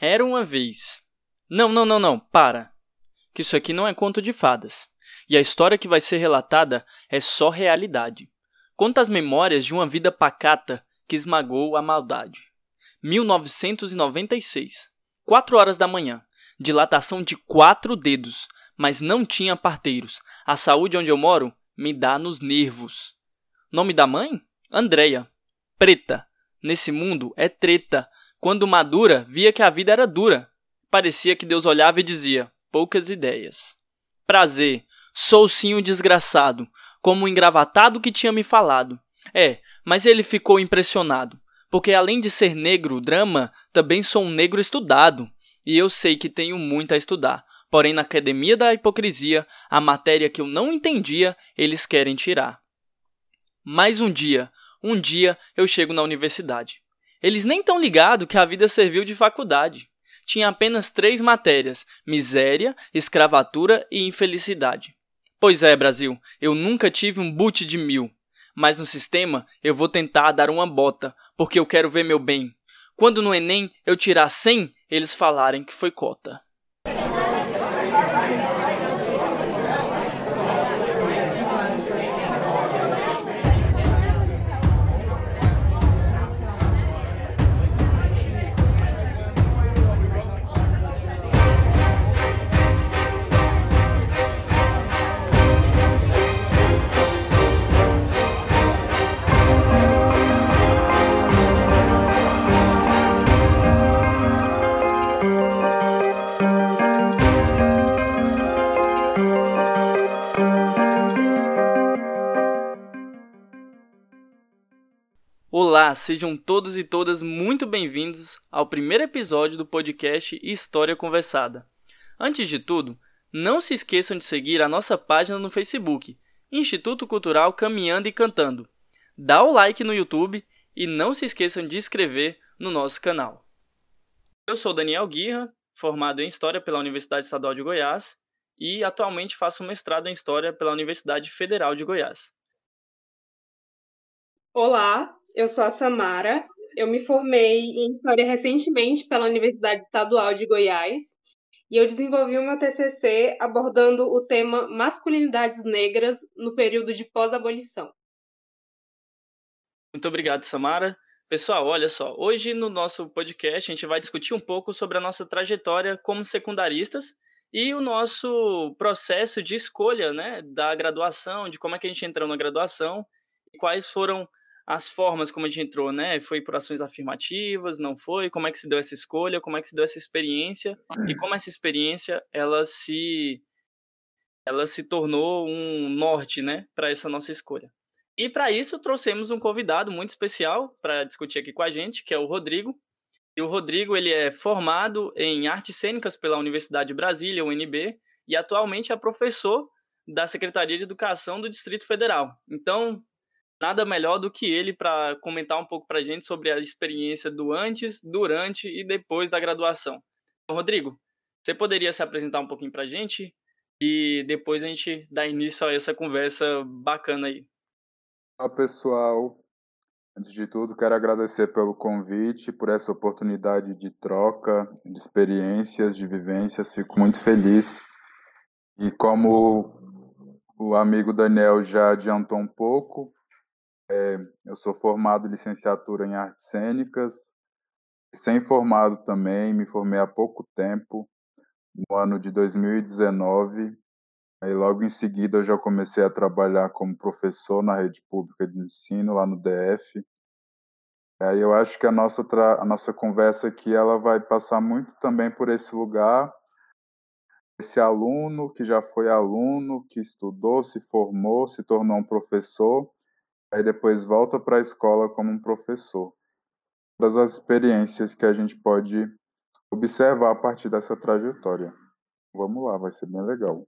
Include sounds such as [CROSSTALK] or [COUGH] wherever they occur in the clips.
Era uma vez. Não, não, não, não, para. Que isso aqui não é conto de fadas. E a história que vai ser relatada é só realidade. Conta as memórias de uma vida pacata que esmagou a maldade. 1996. 4 horas da manhã. Dilatação de quatro dedos, mas não tinha parteiros. A saúde onde eu moro me dá nos nervos. Nome da mãe? Andreia. Preta. Nesse mundo é treta. Quando madura, via que a vida era dura. Parecia que Deus olhava e dizia: poucas ideias. Prazer. Sou sim o desgraçado, como o engravatado que tinha me falado. É, mas ele ficou impressionado, porque além de ser negro, drama, também sou um negro estudado. E eu sei que tenho muito a estudar. Porém, na academia da hipocrisia, a matéria que eu não entendia, eles querem tirar. Mais um dia, um dia eu chego na universidade. Eles nem tão ligado que a vida serviu de faculdade. Tinha apenas três matérias: miséria, escravatura e infelicidade. Pois é, Brasil, eu nunca tive um boot de mil. Mas no sistema eu vou tentar dar uma bota, porque eu quero ver meu bem. Quando no Enem eu tirar 100, eles falarem que foi cota. Olá, sejam todos e todas muito bem-vindos ao primeiro episódio do podcast História Conversada. Antes de tudo, não se esqueçam de seguir a nossa página no Facebook, Instituto Cultural Caminhando e Cantando. Dá o like no YouTube e não se esqueçam de inscrever no nosso canal. Eu sou Daniel Guirra, formado em História pela Universidade Estadual de Goiás e atualmente faço mestrado em História pela Universidade Federal de Goiás. Olá, eu sou a Samara. Eu me formei em História recentemente pela Universidade Estadual de Goiás e eu desenvolvi o meu TCC abordando o tema masculinidades negras no período de pós-abolição. Muito obrigado, Samara. Pessoal, olha só, hoje no nosso podcast a gente vai discutir um pouco sobre a nossa trajetória como secundaristas e o nosso processo de escolha né, da graduação, de como é que a gente entrou na graduação e quais foram as formas como a gente entrou, né? Foi por ações afirmativas, não foi? Como é que se deu essa escolha? Como é que se deu essa experiência? E como essa experiência ela se ela se tornou um norte, né, para essa nossa escolha. E para isso trouxemos um convidado muito especial para discutir aqui com a gente, que é o Rodrigo. E o Rodrigo ele é formado em artes cênicas pela Universidade de Brasília, UNB, e atualmente é professor da Secretaria de Educação do Distrito Federal. Então, nada melhor do que ele para comentar um pouco para a gente sobre a experiência do antes, durante e depois da graduação. Rodrigo, você poderia se apresentar um pouquinho para a gente e depois a gente dá início a essa conversa bacana aí. Olá, pessoal. Antes de tudo, quero agradecer pelo convite, por essa oportunidade de troca, de experiências, de vivências. Fico muito feliz. E como o amigo Daniel já adiantou um pouco, é, eu sou formado em licenciatura em artes cênicas, sem formado também, me formei há pouco tempo, no ano de 2019. Aí logo em seguida eu já comecei a trabalhar como professor na rede pública de ensino lá no DF. Aí eu acho que a nossa a nossa conversa aqui ela vai passar muito também por esse lugar, esse aluno que já foi aluno, que estudou, se formou, se tornou um professor aí depois volta para a escola como um professor. Todas as experiências que a gente pode observar a partir dessa trajetória. Vamos lá, vai ser bem legal.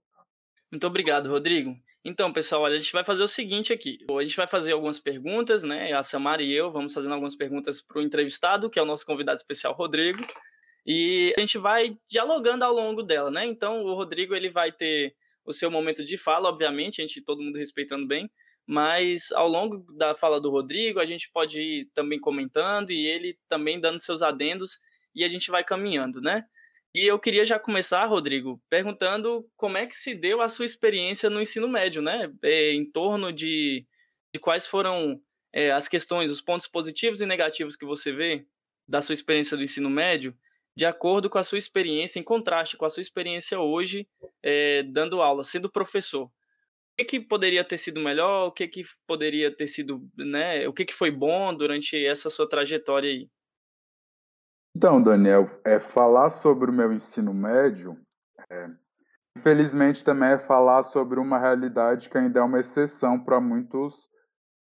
Muito obrigado, Rodrigo. Então, pessoal, olha, a gente vai fazer o seguinte aqui. A gente vai fazer algumas perguntas, né? A Samara e eu vamos fazendo algumas perguntas para o entrevistado, que é o nosso convidado especial, Rodrigo. E a gente vai dialogando ao longo dela, né? Então, o Rodrigo ele vai ter o seu momento de fala, obviamente, a gente todo mundo respeitando bem, mas ao longo da fala do Rodrigo, a gente pode ir também comentando e ele também dando seus adendos e a gente vai caminhando, né? E eu queria já começar, Rodrigo, perguntando como é que se deu a sua experiência no ensino médio, né? É, em torno de, de quais foram é, as questões, os pontos positivos e negativos que você vê da sua experiência do ensino médio, de acordo com a sua experiência, em contraste com a sua experiência hoje, é, dando aula, sendo professor. Que, que poderia ter sido melhor? O que, que poderia ter sido, né? O que, que foi bom durante essa sua trajetória aí? Então, Daniel, é falar sobre o meu ensino médio, é, infelizmente também é falar sobre uma realidade que ainda é uma exceção para muitos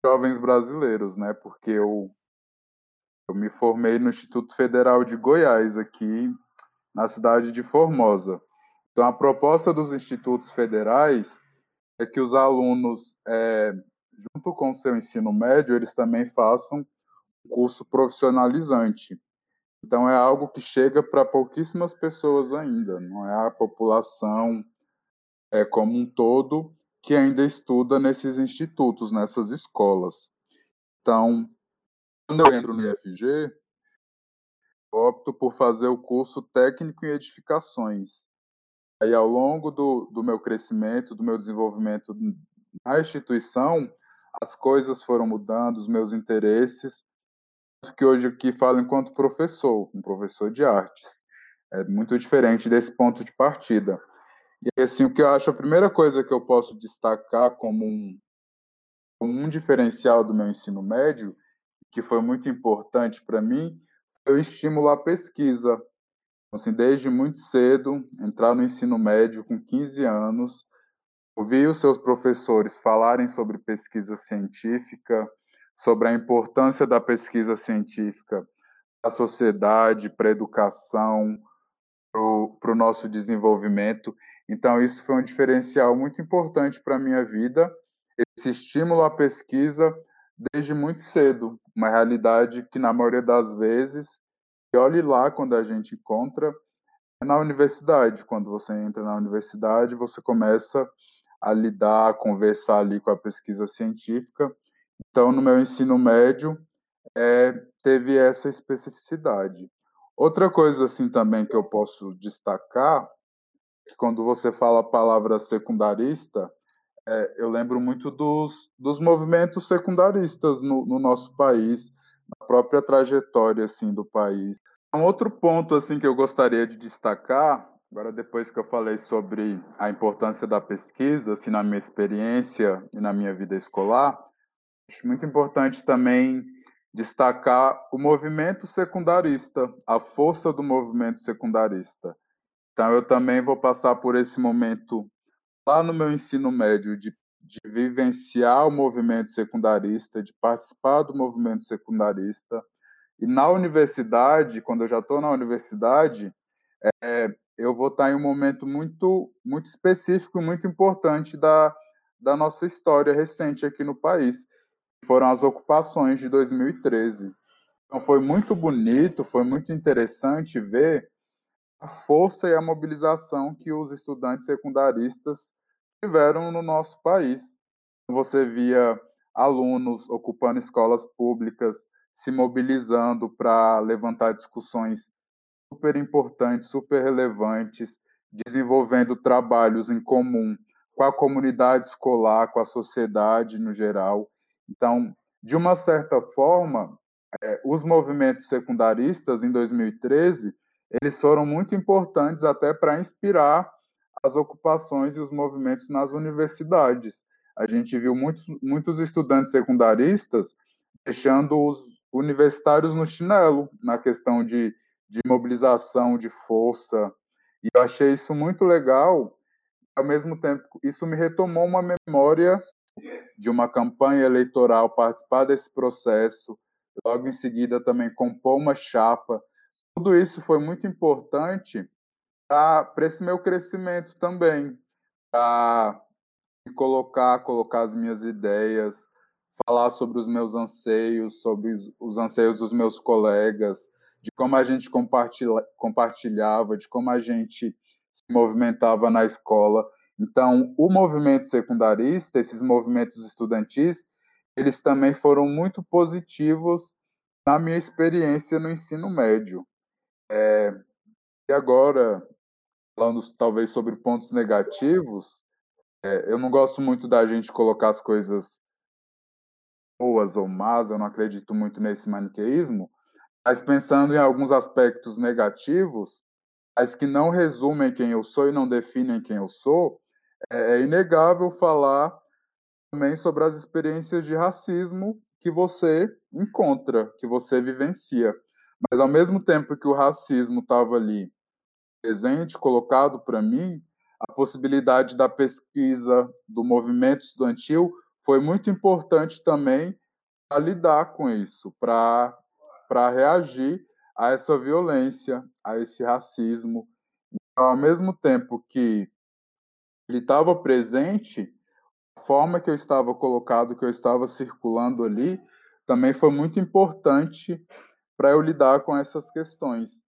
jovens brasileiros, né? Porque eu, eu me formei no Instituto Federal de Goiás, aqui na cidade de Formosa. Então, a proposta dos institutos federais é que os alunos, é, junto com o seu ensino médio, eles também façam um curso profissionalizante. Então é algo que chega para pouquíssimas pessoas ainda, não é a população é, como um todo que ainda estuda nesses institutos, nessas escolas. Então, quando eu entro no IFG, opto por fazer o curso técnico em edificações. Aí, ao longo do, do meu crescimento, do meu desenvolvimento na instituição, as coisas foram mudando, os meus interesses, que hoje aqui falo enquanto professor, um professor de artes. É muito diferente desse ponto de partida. E assim, o que eu acho a primeira coisa que eu posso destacar como um, como um diferencial do meu ensino médio, que foi muito importante para mim, foi o estímulo à pesquisa. Assim, desde muito cedo, entrar no ensino médio com 15 anos, ouvir os seus professores falarem sobre pesquisa científica, sobre a importância da pesquisa científica para a sociedade, para a educação, para o nosso desenvolvimento. Então, isso foi um diferencial muito importante para a minha vida, esse estímulo à pesquisa desde muito cedo, uma realidade que, na maioria das vezes, e olhe lá quando a gente encontra, é na universidade. Quando você entra na universidade, você começa a lidar, a conversar ali com a pesquisa científica, então, no meu ensino médio, é, teve essa especificidade. Outra coisa assim também que eu posso destacar, que quando você fala a palavra secundarista, é, eu lembro muito dos, dos movimentos secundaristas no, no, nosso país, na própria trajetória assim do país. Um outro ponto assim que eu gostaria de destacar, agora depois que eu falei sobre a importância da pesquisa, assim na minha experiência e na minha vida escolar, Acho muito importante também destacar o movimento secundarista, a força do movimento secundarista. Então, eu também vou passar por esse momento lá no meu ensino médio de, de vivenciar o movimento secundarista, de participar do movimento secundarista. E na universidade, quando eu já estou na universidade, é, eu vou estar em um momento muito, muito específico, muito importante da, da nossa história recente aqui no país, foram as ocupações de 2013. Então foi muito bonito, foi muito interessante ver a força e a mobilização que os estudantes secundaristas tiveram no nosso país. Você via alunos ocupando escolas públicas, se mobilizando para levantar discussões super importantes, super relevantes, desenvolvendo trabalhos em comum com a comunidade escolar, com a sociedade no geral. Então, de uma certa forma, é, os movimentos secundaristas em 2013 eles foram muito importantes até para inspirar as ocupações e os movimentos nas universidades. A gente viu muitos, muitos estudantes secundaristas deixando os universitários no chinelo na questão de, de mobilização, de força. E eu achei isso muito legal. Ao mesmo tempo, isso me retomou uma memória de uma campanha eleitoral, participar desse processo, logo em seguida também compor uma chapa. Tudo isso foi muito importante para esse meu crescimento também, para colocar, colocar as minhas ideias, falar sobre os meus anseios, sobre os anseios dos meus colegas, de como a gente compartilhava, de como a gente se movimentava na escola. Então, o movimento secundarista, esses movimentos estudantis, eles também foram muito positivos na minha experiência no ensino médio. É, e agora, falando talvez sobre pontos negativos, é, eu não gosto muito da gente colocar as coisas boas ou más, eu não acredito muito nesse maniqueísmo, mas pensando em alguns aspectos negativos, mas que não resumem quem eu sou e não definem quem eu sou, é, é inegável falar também sobre as experiências de racismo que você encontra, que você vivencia. Mas ao mesmo tempo que o racismo estava ali presente, colocado para mim, a possibilidade da pesquisa do movimento estudantil foi muito importante também para lidar com isso, para reagir a essa violência, a esse racismo. Então, ao mesmo tempo que ele estava presente, a forma que eu estava colocado, que eu estava circulando ali, também foi muito importante para eu lidar com essas questões.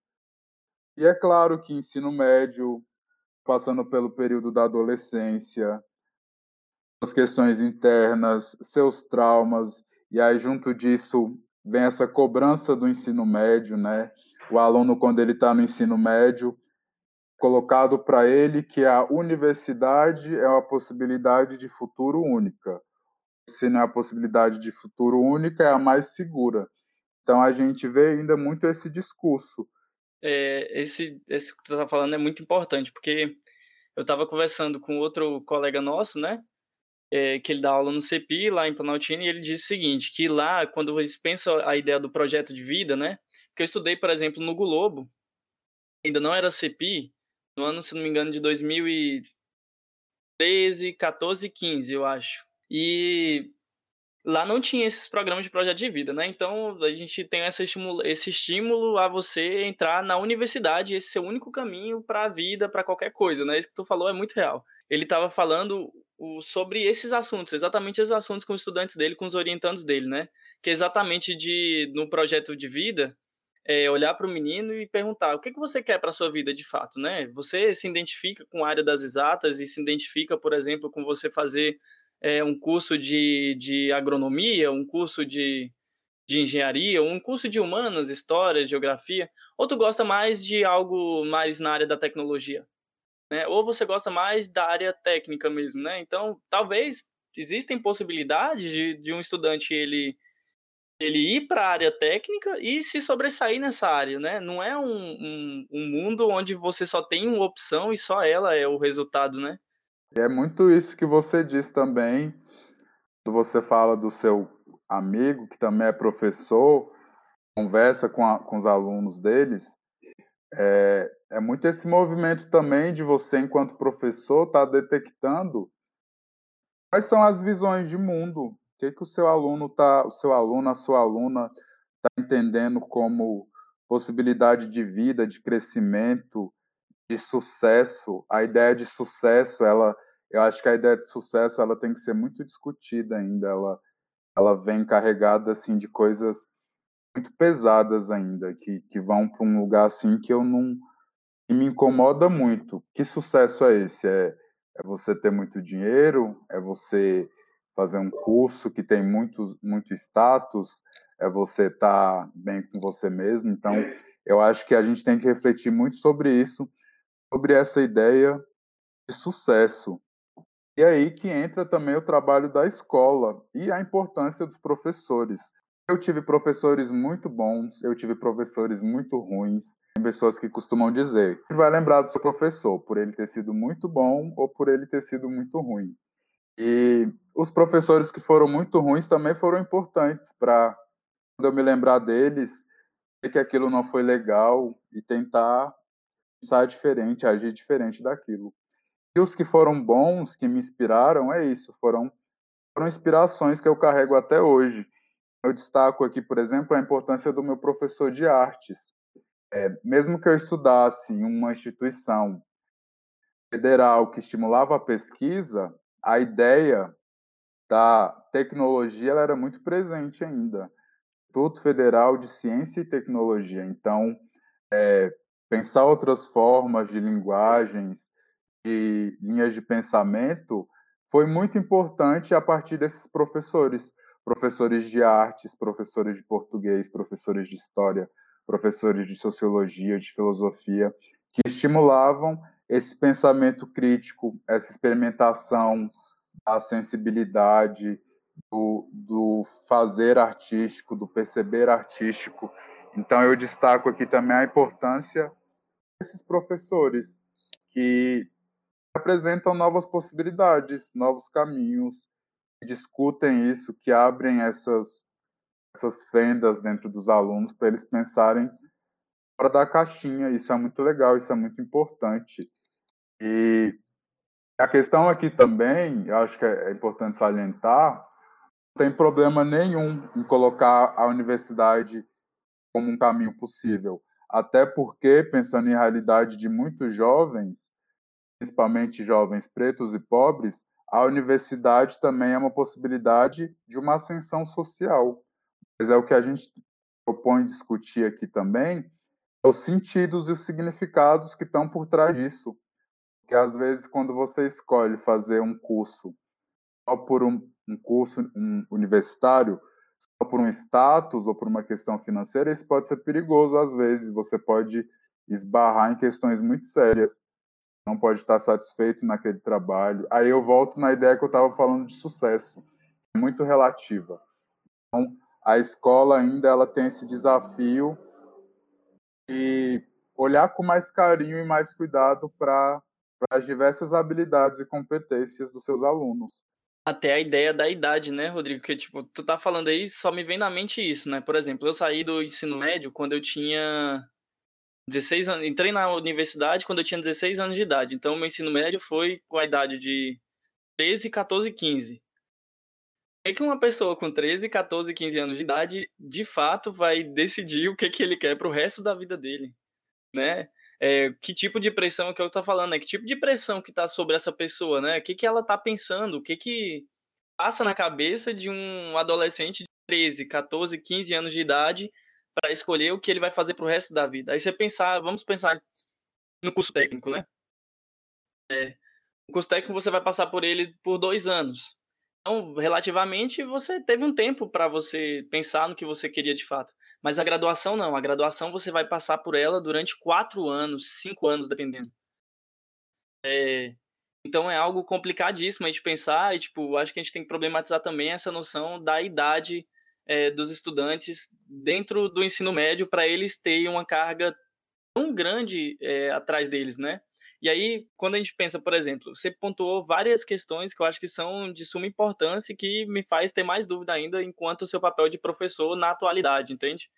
E é claro que ensino médio, passando pelo período da adolescência, as questões internas, seus traumas, e aí junto disso vem essa cobrança do ensino médio, né? O aluno quando ele está no ensino médio, colocado para ele que a universidade é uma possibilidade de futuro única. Se não é a possibilidade de futuro única, é a mais segura. Então a gente vê ainda muito esse discurso. É, esse, esse que tu está falando é muito importante, porque eu estava conversando com outro colega nosso, né? É, que ele dá aula no CEPI, lá em Planaltina, e ele disse o seguinte, que lá, quando você pensa a ideia do projeto de vida, né? Que eu estudei, por exemplo, no Globo, ainda não era CEPI, no ano, se não me engano, de 2013, 14 15, eu acho. E lá não tinha esses programas de projeto de vida, né? Então a gente tem esse estímulo, esse estímulo a você entrar na universidade, esse ser o único caminho para a vida, para qualquer coisa, né? Isso que tu falou é muito real. Ele estava falando o, sobre esses assuntos, exatamente esses assuntos com os estudantes dele, com os orientandos dele, né? Que é exatamente de no projeto de vida é, olhar para o menino e perguntar o que, que você quer para sua vida de fato, né? Você se identifica com a área das exatas e se identifica, por exemplo, com você fazer é, um curso de, de agronomia, um curso de, de engenharia, um curso de humanas, história, geografia, ou tu gosta mais de algo mais na área da tecnologia, né? Ou você gosta mais da área técnica mesmo, né? Então, talvez existem possibilidades de, de um estudante ele ele ir para a área técnica e se sobressair nessa área, né? Não é um, um, um, mundo onde você só tem uma opção e só ela é o resultado, né? É muito isso que você diz também, você fala do seu amigo, que também é professor, conversa com, a, com os alunos deles, é, é muito esse movimento também de você, enquanto professor, estar tá detectando quais são as visões de mundo o que, que o seu aluno tá, o seu aluno, a sua aluna está entendendo como possibilidade de vida, de crescimento, de sucesso. A ideia de sucesso, ela, eu acho que a ideia de sucesso, ela tem que ser muito discutida ainda. Ela, ela vem carregada assim de coisas muito pesadas ainda, que, que vão para um lugar assim que eu não que me incomoda muito. Que sucesso é esse? É, é você ter muito dinheiro? É você fazer um curso que tem muito, muito status, é você estar tá bem com você mesmo. Então, eu acho que a gente tem que refletir muito sobre isso, sobre essa ideia de sucesso. E aí que entra também o trabalho da escola e a importância dos professores. Eu tive professores muito bons, eu tive professores muito ruins. Tem pessoas que costumam dizer: vai lembrar do seu professor por ele ter sido muito bom ou por ele ter sido muito ruim. E os professores que foram muito ruins também foram importantes para, eu me lembrar deles, ver que aquilo não foi legal e tentar pensar diferente, agir diferente daquilo. E os que foram bons, que me inspiraram, é isso, foram, foram inspirações que eu carrego até hoje. Eu destaco aqui, por exemplo, a importância do meu professor de artes. É, mesmo que eu estudasse em uma instituição federal que estimulava a pesquisa, a ideia da tecnologia ela era muito presente ainda. Instituto Federal de Ciência e Tecnologia. Então, é, pensar outras formas de linguagens, de linhas de pensamento foi muito importante a partir desses professores, professores de artes, professores de português, professores de história, professores de sociologia, de filosofia, que estimulavam esse pensamento crítico, essa experimentação da sensibilidade, do, do fazer artístico, do perceber artístico. Então, eu destaco aqui também a importância desses professores que apresentam novas possibilidades, novos caminhos, discutem isso, que abrem essas, essas fendas dentro dos alunos para eles pensarem fora da caixinha. Isso é muito legal, isso é muito importante. E a questão aqui também, eu acho que é importante salientar, não tem problema nenhum em colocar a universidade como um caminho possível. Até porque, pensando em realidade de muitos jovens, principalmente jovens pretos e pobres, a universidade também é uma possibilidade de uma ascensão social. Mas é o que a gente propõe discutir aqui também, os sentidos e os significados que estão por trás disso. Porque às vezes quando você escolhe fazer um curso só por um, um curso um universitário, só por um status ou por uma questão financeira, isso pode ser perigoso às vezes. Você pode esbarrar em questões muito sérias não pode estar satisfeito naquele trabalho. Aí eu volto na ideia que eu estava falando de sucesso, é muito relativa. Então, a escola ainda ela tem esse desafio de olhar com mais carinho e mais cuidado para as diversas habilidades e competências dos seus alunos. Até a ideia da idade, né, Rodrigo? Que, tipo, tu tá falando aí, só me vem na mente isso, né? Por exemplo, eu saí do ensino médio quando eu tinha 16 anos, entrei na universidade quando eu tinha 16 anos de idade. Então, meu ensino médio foi com a idade de 13, 14, 15. É que uma pessoa com 13, 14, 15 anos de idade, de fato, vai decidir o que, que ele quer para o resto da vida dele, né? É, que tipo de pressão que eu estou falando, né? Que tipo de pressão que está sobre essa pessoa, né? O que, que ela está pensando, o que, que passa na cabeça de um adolescente de 13, 14, 15 anos de idade para escolher o que ele vai fazer pro resto da vida. Aí você pensar, vamos pensar no curso técnico, né? É, o curso técnico você vai passar por ele por dois anos. Então, relativamente, você teve um tempo para você pensar no que você queria de fato. Mas a graduação não. A graduação você vai passar por ela durante quatro anos, cinco anos, dependendo. É, então é algo complicadíssimo a gente pensar e, tipo, acho que a gente tem que problematizar também essa noção da idade é, dos estudantes dentro do ensino médio para eles terem uma carga tão grande é, atrás deles, né? E aí, quando a gente pensa, por exemplo, você pontuou várias questões que eu acho que são de suma importância e que me faz ter mais dúvida ainda enquanto o seu papel de professor na atualidade, entende?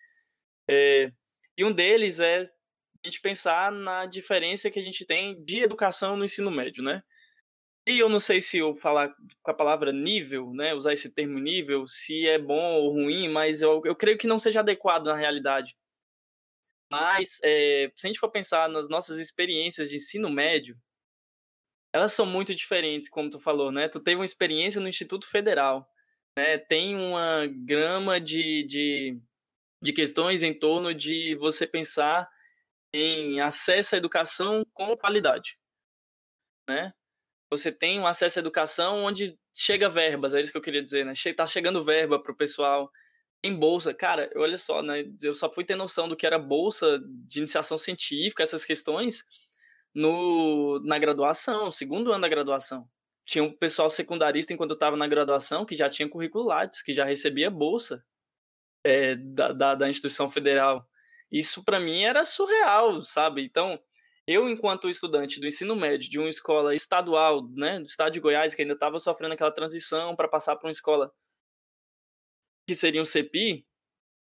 É, e um deles é a gente pensar na diferença que a gente tem de educação no ensino médio, né? E eu não sei se eu falar com a palavra nível, né, usar esse termo nível, se é bom ou ruim, mas eu, eu creio que não seja adequado na realidade. Mas, é, se a gente for pensar nas nossas experiências de ensino médio, elas são muito diferentes, como tu falou, né? Tu teve uma experiência no Instituto Federal, né? Tem uma grama de, de, de questões em torno de você pensar em acesso à educação com qualidade, né? Você tem um acesso à educação onde chega verbas, é isso que eu queria dizer, né? Tá chegando verba pro pessoal. Em bolsa, cara, olha só, né? Eu só fui ter noção do que era bolsa de iniciação científica, essas questões, no, na graduação, segundo ano da graduação. Tinha um pessoal secundarista enquanto eu estava na graduação que já tinha currículo Lattes, que já recebia bolsa é, da, da, da instituição federal. Isso para mim era surreal, sabe? Então, eu, enquanto estudante do ensino médio de uma escola estadual, né, do estado de Goiás, que ainda estava sofrendo aquela transição para passar para uma escola que seria um CEPI,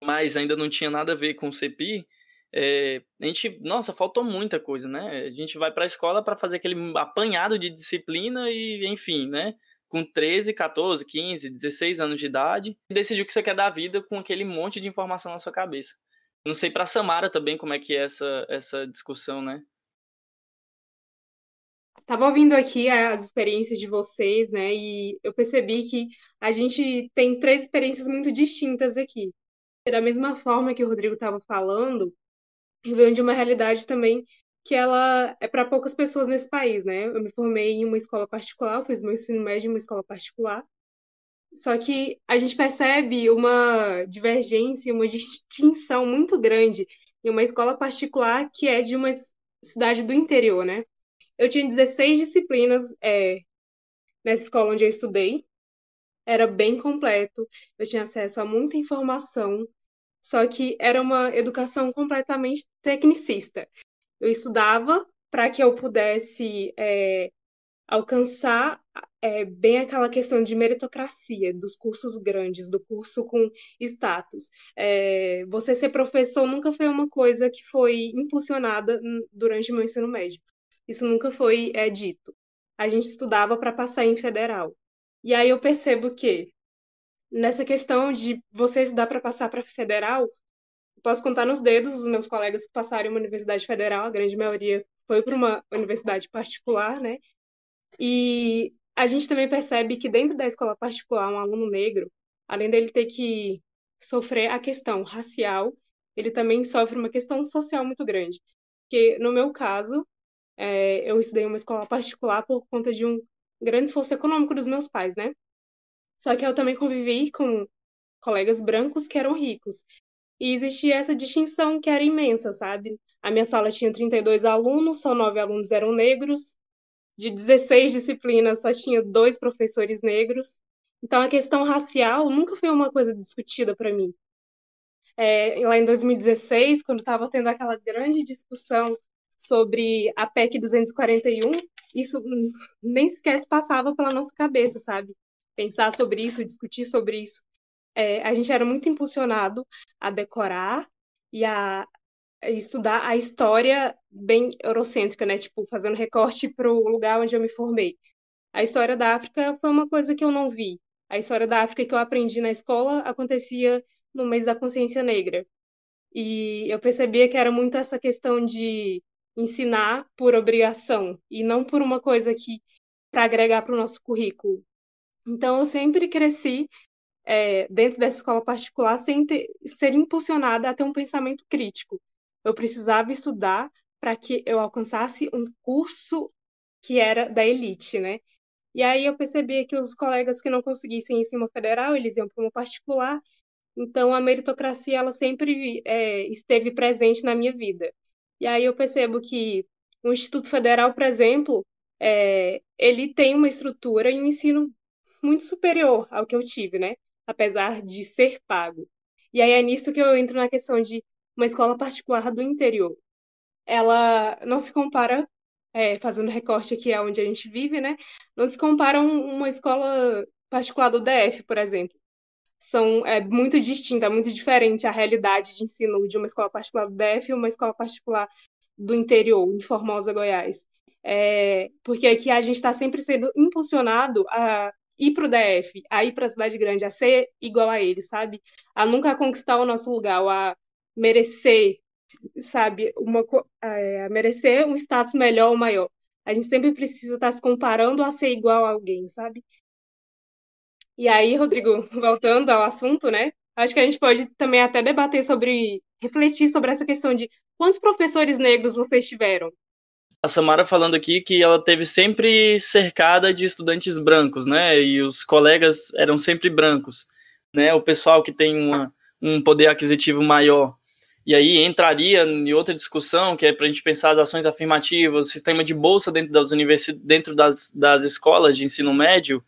mas ainda não tinha nada a ver com o CEPI, é, a gente, nossa, faltou muita coisa, né? A gente vai para a escola para fazer aquele apanhado de disciplina e, enfim, né? Com 13, 14, 15, 16 anos de idade, decidir o que você quer da vida com aquele monte de informação na sua cabeça. Não sei para Samara também como é que é essa, essa discussão, né? Tava ouvindo aqui as experiências de vocês, né? E eu percebi que a gente tem três experiências muito distintas aqui. Da mesma forma que o Rodrigo estava falando, eu venho de uma realidade também que ela é para poucas pessoas nesse país, né? Eu me formei em uma escola particular, fiz meu ensino médio em uma escola particular. Só que a gente percebe uma divergência, uma [LAUGHS] distinção muito grande em uma escola particular que é de uma cidade do interior, né? Eu tinha 16 disciplinas é, nessa escola onde eu estudei. Era bem completo, eu tinha acesso a muita informação, só que era uma educação completamente tecnicista. Eu estudava para que eu pudesse é, alcançar é, bem aquela questão de meritocracia, dos cursos grandes, do curso com status. É, você ser professor nunca foi uma coisa que foi impulsionada durante o meu ensino médio. Isso nunca foi é, dito. A gente estudava para passar em federal. E aí eu percebo que, nessa questão de você estudar para passar para federal, posso contar nos dedos os meus colegas que passaram em uma universidade federal, a grande maioria foi para uma universidade particular, né? E a gente também percebe que dentro da escola particular, um aluno negro, além dele ter que sofrer a questão racial, ele também sofre uma questão social muito grande. Porque, no meu caso, é, eu estudei em uma escola particular por conta de um grande esforço econômico dos meus pais, né? Só que eu também convivi com colegas brancos que eram ricos. E existia essa distinção que era imensa, sabe? A minha sala tinha 32 alunos, só nove alunos eram negros, de 16 disciplinas só tinha dois professores negros. Então a questão racial nunca foi uma coisa discutida para mim. É, lá em 2016, quando estava tendo aquela grande discussão sobre a PEC 241, isso nem sequer se passava pela nossa cabeça, sabe? Pensar sobre isso, discutir sobre isso. É, a gente era muito impulsionado a decorar e a estudar a história bem eurocêntrica, né? Tipo, fazendo recorte para o lugar onde eu me formei. A história da África foi uma coisa que eu não vi. A história da África que eu aprendi na escola acontecia no mês da consciência negra. E eu percebia que era muito essa questão de ensinar por obrigação e não por uma coisa que para agregar para o nosso currículo. Então eu sempre cresci é, dentro dessa escola particular sem ter, ser impulsionada a ter um pensamento crítico eu precisava estudar para que eu alcançasse um curso que era da elite, né? E aí eu percebia que os colegas que não conseguissem ir em uma federal, eles iam para uma particular. Então a meritocracia ela sempre é, esteve presente na minha vida. E aí eu percebo que o Instituto Federal, por exemplo, é, ele tem uma estrutura e um ensino muito superior ao que eu tive, né? Apesar de ser pago. E aí é nisso que eu entro na questão de uma escola particular do interior. Ela não se compara, é, fazendo recorte aqui é onde a gente vive, né? Não se compara uma escola particular do DF, por exemplo. São, é muito distinta, muito diferente a realidade de ensino de uma escola particular do DF e uma escola particular do interior, em Formosa, Goiás. É, porque aqui a gente está sempre sendo impulsionado a ir para o DF, a ir para a cidade grande, a ser igual a eles, sabe? A nunca conquistar o nosso lugar, a merecer, sabe, uma, é, merecer um status melhor ou maior. A gente sempre precisa estar se comparando a ser igual a alguém, sabe? E aí, Rodrigo, voltando ao assunto, né? Acho que a gente pode também até debater sobre, refletir sobre essa questão de quantos professores negros vocês tiveram? A Samara falando aqui que ela teve sempre cercada de estudantes brancos, né? E os colegas eram sempre brancos, né? O pessoal que tem uma, um poder aquisitivo maior e aí entraria em outra discussão, que é para a gente pensar as ações afirmativas, o sistema de bolsa dentro das, universidades, dentro das, das escolas de ensino médio,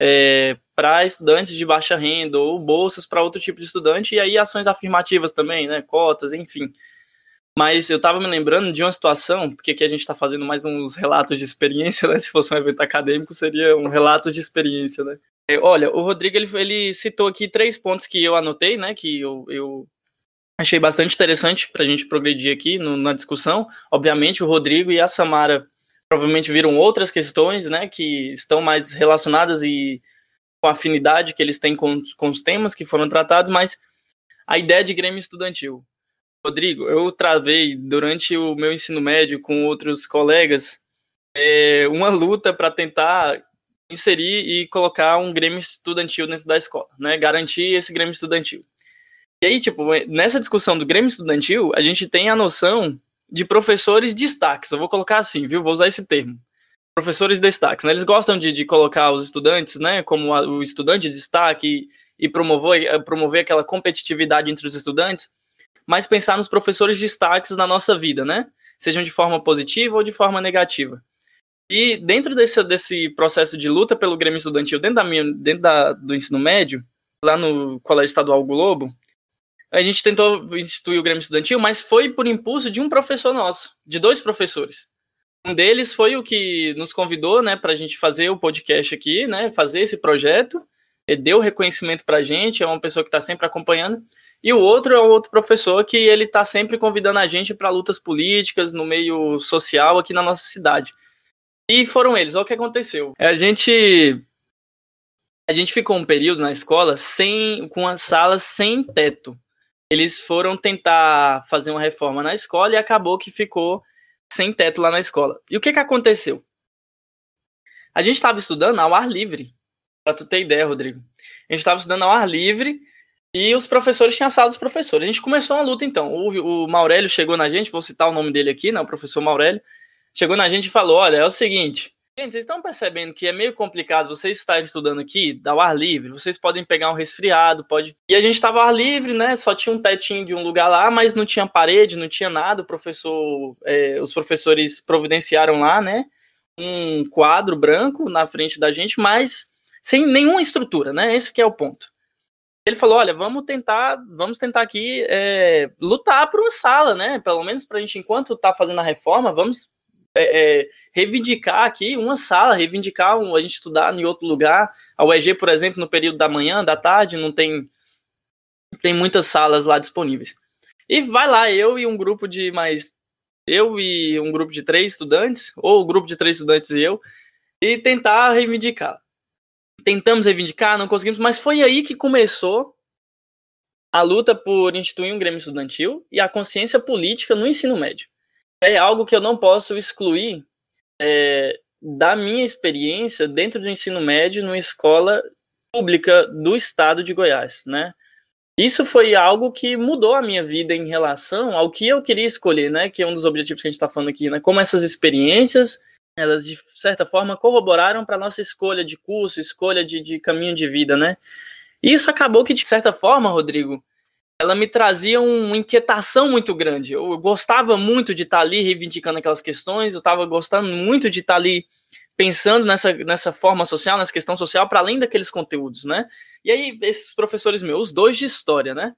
é, para estudantes de baixa renda, ou bolsas para outro tipo de estudante, e aí ações afirmativas também, né, cotas, enfim. Mas eu estava me lembrando de uma situação, porque aqui a gente está fazendo mais uns relatos de experiência, [LAUGHS] né? Se fosse um evento acadêmico, seria um relato de experiência, né? É, olha, o Rodrigo ele, ele citou aqui três pontos que eu anotei, né? Que eu, eu Achei bastante interessante para a gente progredir aqui no, na discussão. Obviamente, o Rodrigo e a Samara provavelmente viram outras questões, né, que estão mais relacionadas e com a afinidade que eles têm com, com os temas que foram tratados, mas a ideia de Grêmio Estudantil. Rodrigo, eu travei durante o meu ensino médio com outros colegas é, uma luta para tentar inserir e colocar um Grêmio Estudantil dentro da escola, né, garantir esse Grêmio Estudantil. E aí, tipo, nessa discussão do Grêmio Estudantil, a gente tem a noção de professores destaques. Eu vou colocar assim, viu? Vou usar esse termo. Professores destaques. Né? Eles gostam de, de colocar os estudantes, né, como a, o estudante de destaque e, e promover, promover aquela competitividade entre os estudantes, mas pensar nos professores destaques na nossa vida, né? Sejam de forma positiva ou de forma negativa. E dentro desse, desse processo de luta pelo Grêmio Estudantil, dentro, da minha, dentro da, do ensino médio, lá no Colégio Estadual Globo, a gente tentou instituir o Grêmio Estudantil, mas foi por impulso de um professor nosso, de dois professores. Um deles foi o que nos convidou, né, para a gente fazer o podcast aqui, né, fazer esse projeto. Ele deu reconhecimento para a gente, é uma pessoa que está sempre acompanhando. E o outro é um outro professor que ele está sempre convidando a gente para lutas políticas no meio social aqui na nossa cidade. E foram eles. Olha o que aconteceu. A gente a gente ficou um período na escola sem com as salas sem teto. Eles foram tentar fazer uma reforma na escola e acabou que ficou sem teto lá na escola. E o que que aconteceu? A gente estava estudando ao ar livre. Para tu ter ideia, Rodrigo. A gente estava estudando ao ar livre e os professores tinham a sala dos professores. A gente começou uma luta então. O, o Maurélio chegou na gente, vou citar o nome dele aqui, né, o professor Maurélio chegou na gente e falou: olha, é o seguinte. Gente, vocês estão percebendo que é meio complicado vocês estarem estudando aqui, ao ar livre, vocês podem pegar um resfriado, pode. E a gente estava ar livre, né? Só tinha um tetinho de um lugar lá, mas não tinha parede, não tinha nada. O professor, é, os professores providenciaram lá, né? Um quadro branco na frente da gente, mas sem nenhuma estrutura, né? Esse é o ponto. Ele falou: olha, vamos tentar, vamos tentar aqui é, lutar por uma sala, né? Pelo menos para a gente, enquanto está fazendo a reforma, vamos é, é, reivindicar aqui uma sala, reivindicar um, a gente estudar em outro lugar. A UEG, por exemplo, no período da manhã, da tarde, não tem, tem muitas salas lá disponíveis. E vai lá, eu e um grupo de mais. Eu e um grupo de três estudantes, ou o grupo de três estudantes e eu, e tentar reivindicar. Tentamos reivindicar, não conseguimos, mas foi aí que começou a luta por instituir um Grêmio Estudantil e a consciência política no ensino médio é algo que eu não posso excluir é, da minha experiência dentro do ensino médio numa escola pública do estado de Goiás, né? Isso foi algo que mudou a minha vida em relação ao que eu queria escolher, né? Que é um dos objetivos que a gente está falando aqui, né? Como essas experiências, elas de certa forma corroboraram para nossa escolha de curso, escolha de, de caminho de vida, né? E isso acabou que de certa forma, Rodrigo, ela me trazia uma inquietação muito grande. Eu gostava muito de estar ali reivindicando aquelas questões, eu estava gostando muito de estar ali pensando nessa, nessa forma social, nessa questão social, para além daqueles conteúdos, né? E aí, esses professores meus, dois de história, né?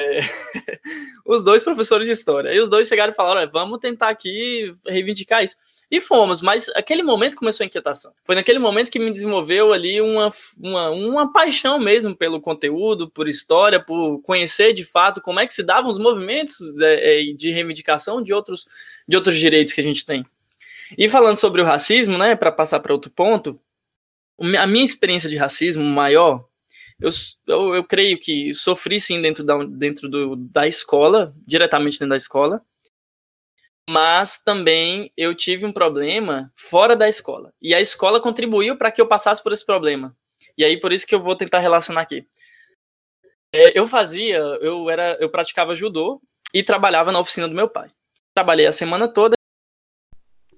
É, [LAUGHS] os dois professores de história. E os dois chegaram e falaram: vamos tentar aqui reivindicar isso. E fomos, mas aquele momento começou a inquietação. Foi naquele momento que me desenvolveu ali uma, uma, uma paixão mesmo pelo conteúdo, por história, por conhecer de fato como é que se davam os movimentos de, é, de reivindicação de outros, de outros direitos que a gente tem. E falando sobre o racismo, né, para passar para outro ponto, a minha experiência de racismo maior eu, eu, eu creio que sofri sim dentro, da, dentro do, da escola, diretamente dentro da escola, mas também eu tive um problema fora da escola. E a escola contribuiu para que eu passasse por esse problema. E aí por isso que eu vou tentar relacionar aqui. É, eu fazia, eu era, eu praticava judô e trabalhava na oficina do meu pai. Trabalhei a semana toda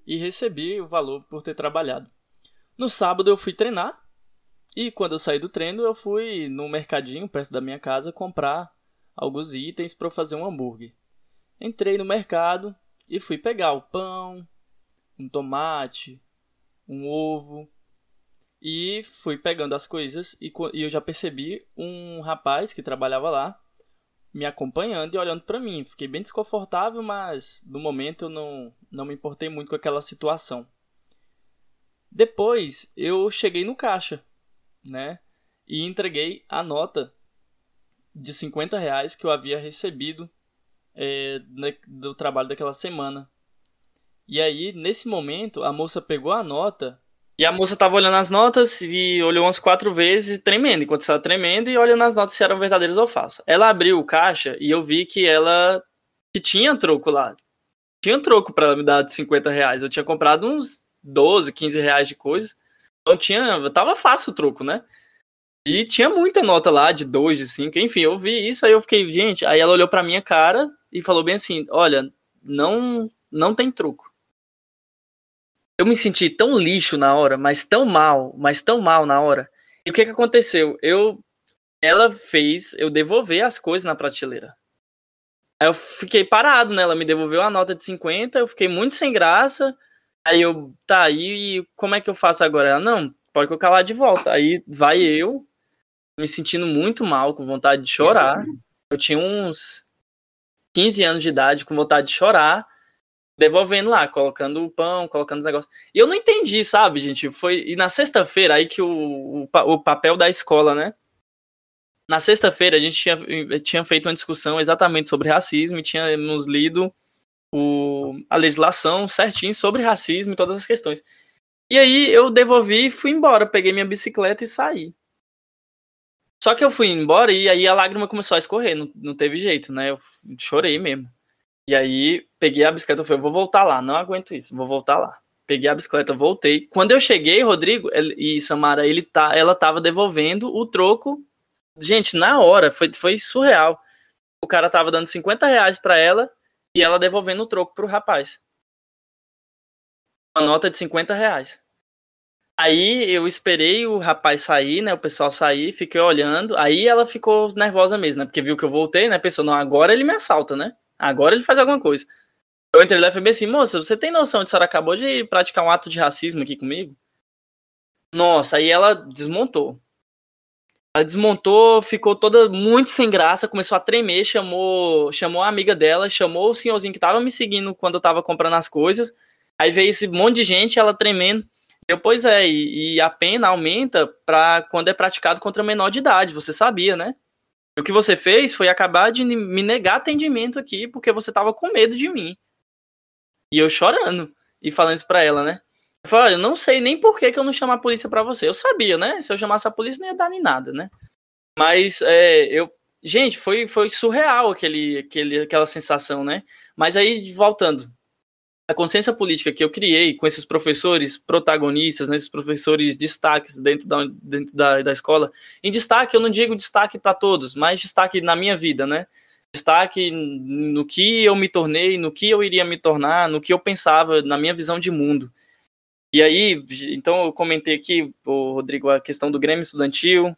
e recebi o valor por ter trabalhado. No sábado eu fui treinar e quando eu saí do treino, eu fui no mercadinho perto da minha casa comprar alguns itens para fazer um hambúrguer. Entrei no mercado e fui pegar o pão, um tomate, um ovo e fui pegando as coisas e, eu já percebi um rapaz que trabalhava lá me acompanhando e olhando para mim. Fiquei bem desconfortável, mas no momento eu não, não me importei muito com aquela situação. Depois eu cheguei no caixa né? E entreguei a nota de 50 reais que eu havia recebido é, do trabalho daquela semana. E aí, nesse momento, a moça pegou a nota e a moça tava olhando as notas e olhou umas quatro vezes tremendo, enquanto estava tremendo e olhando as notas se eram verdadeiras ou falsas. Ela abriu o caixa e eu vi que ela que tinha troco lá. Tinha troco para me dar de 50 reais. Eu tinha comprado uns 12, 15 reais de coisa. Então tinha. Tava fácil o troco, né? E tinha muita nota lá, de 2, de 5, enfim, eu vi isso, aí eu fiquei, gente, aí ela olhou pra minha cara e falou bem assim, olha, não não tem troco. Eu me senti tão lixo na hora, mas tão mal, mas tão mal na hora. E o que que aconteceu? Eu ela fez eu devolver as coisas na prateleira. Aí eu fiquei parado, né? Ela me devolveu a nota de 50, eu fiquei muito sem graça. Aí eu, tá, e como é que eu faço agora? Ela, não, pode colocar lá de volta. Aí vai eu, me sentindo muito mal, com vontade de chorar. Eu tinha uns 15 anos de idade, com vontade de chorar, devolvendo lá, colocando o pão, colocando os negócios. E eu não entendi, sabe, gente? Foi e na sexta-feira aí que o, o, o, papel da escola, né? Na sexta-feira a gente tinha, tinha feito uma discussão exatamente sobre racismo e tínhamos lido o, a legislação certinho sobre racismo e todas as questões. E aí eu devolvi e fui embora, peguei minha bicicleta e saí. Só que eu fui embora e aí a lágrima começou a escorrer, não, não teve jeito, né? Eu chorei mesmo. E aí peguei a bicicleta, eu falei, vou voltar lá, não aguento isso, vou voltar lá. Peguei a bicicleta, voltei. Quando eu cheguei, Rodrigo e Samara, ele tá, ela tava devolvendo o troco. Gente, na hora, foi, foi surreal. O cara tava dando 50 reais pra ela e ela devolvendo o troco pro rapaz. Uma nota de 50 reais. Aí eu esperei o rapaz sair, né? O pessoal sair, fiquei olhando. Aí ela ficou nervosa mesmo, né? Porque viu que eu voltei, né? Pensou, não, agora ele me assalta, né? Agora ele faz alguma coisa. Eu entrei lá e falei assim, moça, você tem noção de que a senhora acabou de praticar um ato de racismo aqui comigo? Nossa, aí ela desmontou. Ela desmontou, ficou toda muito sem graça, começou a tremer, chamou, chamou a amiga dela, chamou o senhorzinho que tava me seguindo quando eu tava comprando as coisas. Aí veio esse monte de gente, ela tremendo. Eu, pois é, e, e a pena aumenta para quando é praticado contra menor de idade, você sabia, né? o que você fez foi acabar de me negar atendimento aqui porque você tava com medo de mim. E eu chorando e falando isso pra ela, né? Eu falei, olha, não sei nem por que, que eu não chamo a polícia pra você. Eu sabia, né? Se eu chamasse a polícia, não ia dar nem nada, né? Mas é, eu. Gente, foi, foi surreal aquele, aquele, aquela sensação, né? Mas aí, voltando, a consciência política que eu criei com esses professores protagonistas, né, esses professores destaques dentro da, dentro da, da escola, em destaque eu não digo destaque para todos, mas destaque na minha vida, né? Destaque no que eu me tornei, no que eu iria me tornar, no que eu pensava, na minha visão de mundo. E aí, então eu comentei aqui, Rodrigo, a questão do Grêmio Estudantil,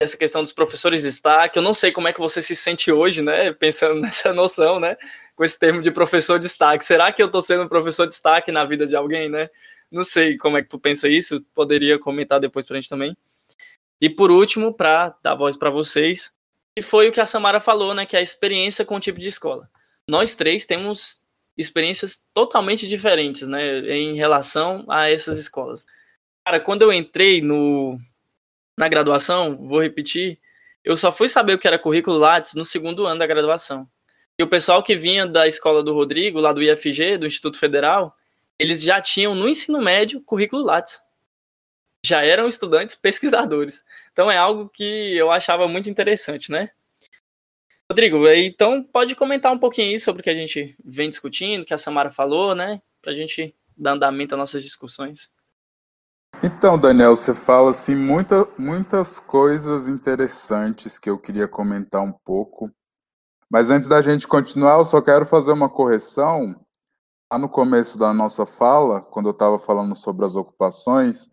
essa questão dos professores de destaque. Eu não sei como é que você se sente hoje, né? Pensando [LAUGHS] nessa noção, né? Com esse termo de professor de destaque. Será que eu estou sendo professor de destaque na vida de alguém, né? Não sei como é que tu pensa isso. Poderia comentar depois pra gente também. E por último, para dar voz para vocês, que foi o que a Samara falou, né? Que é a experiência com o tipo de escola. Nós três temos experiências totalmente diferentes, né? Em relação a essas escolas. Cara, quando eu entrei no, na graduação, vou repetir, eu só fui saber o que era currículo Lattes no segundo ano da graduação. E o pessoal que vinha da escola do Rodrigo, lá do IFG, do Instituto Federal, eles já tinham no ensino médio currículo Lattes. Já eram estudantes pesquisadores. Então é algo que eu achava muito interessante, né? Rodrigo, então pode comentar um pouquinho sobre o que a gente vem discutindo, que a Samara falou, né? Pra gente dar andamento às nossas discussões. Então, Daniel, você fala assim muita, muitas coisas interessantes que eu queria comentar um pouco. Mas antes da gente continuar, eu só quero fazer uma correção. Lá no começo da nossa fala, quando eu estava falando sobre as ocupações,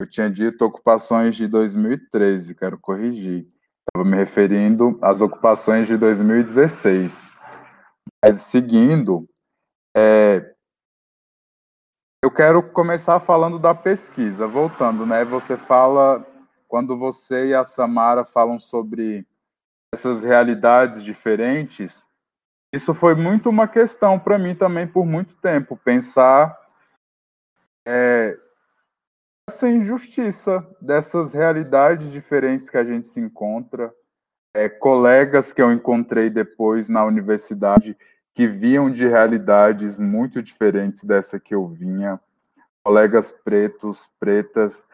eu tinha dito ocupações de 2013, quero corrigir. Estava me referindo às ocupações de 2016. Mas seguindo, é, eu quero começar falando da pesquisa, voltando, né? Você fala, quando você e a Samara falam sobre essas realidades diferentes, isso foi muito uma questão para mim também por muito tempo, pensar é, essa injustiça dessas realidades diferentes que a gente se encontra, é, colegas que eu encontrei depois na universidade que viam de realidades muito diferentes dessa que eu vinha, colegas pretos, pretas.